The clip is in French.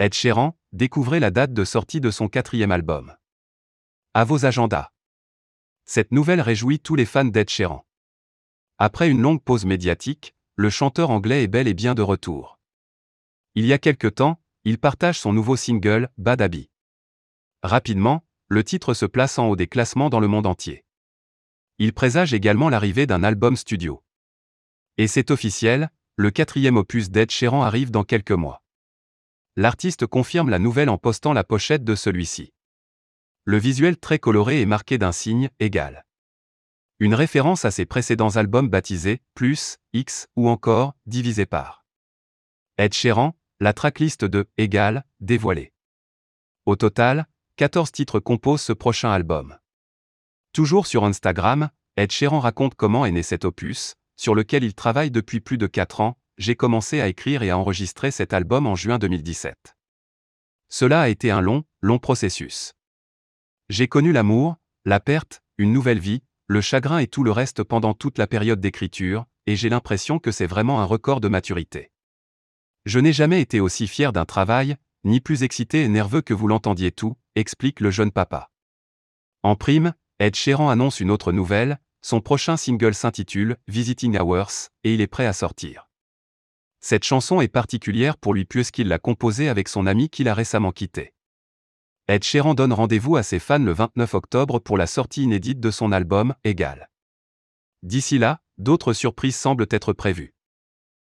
Ed Sheeran, découvrez la date de sortie de son quatrième album. À vos agendas. Cette nouvelle réjouit tous les fans d'Ed Sheeran. Après une longue pause médiatique, le chanteur anglais est bel et bien de retour. Il y a quelque temps, il partage son nouveau single, Bad Habit. Rapidement, le titre se place en haut des classements dans le monde entier. Il présage également l'arrivée d'un album studio. Et c'est officiel, le quatrième opus d'Ed Sheeran arrive dans quelques mois l'artiste confirme la nouvelle en postant la pochette de celui-ci. Le visuel très coloré est marqué d'un signe égal. Une référence à ses précédents albums baptisés plus, X ou encore divisé par. Ed Sheeran, la tracklist de égal dévoilée. Au total, 14 titres composent ce prochain album. Toujours sur Instagram, Ed Sheeran raconte comment est né cet opus, sur lequel il travaille depuis plus de 4 ans, j'ai commencé à écrire et à enregistrer cet album en juin 2017. Cela a été un long, long processus. J'ai connu l'amour, la perte, une nouvelle vie, le chagrin et tout le reste pendant toute la période d'écriture, et j'ai l'impression que c'est vraiment un record de maturité. Je n'ai jamais été aussi fier d'un travail, ni plus excité et nerveux que vous l'entendiez tout, explique le jeune papa. En prime, Ed Sheeran annonce une autre nouvelle, son prochain single s'intitule Visiting Hours, et il est prêt à sortir. Cette chanson est particulière pour lui puisqu'il l'a composée avec son ami qu'il a récemment quitté. Ed Sheeran donne rendez-vous à ses fans le 29 octobre pour la sortie inédite de son album Égal. D'ici là, d'autres surprises semblent être prévues.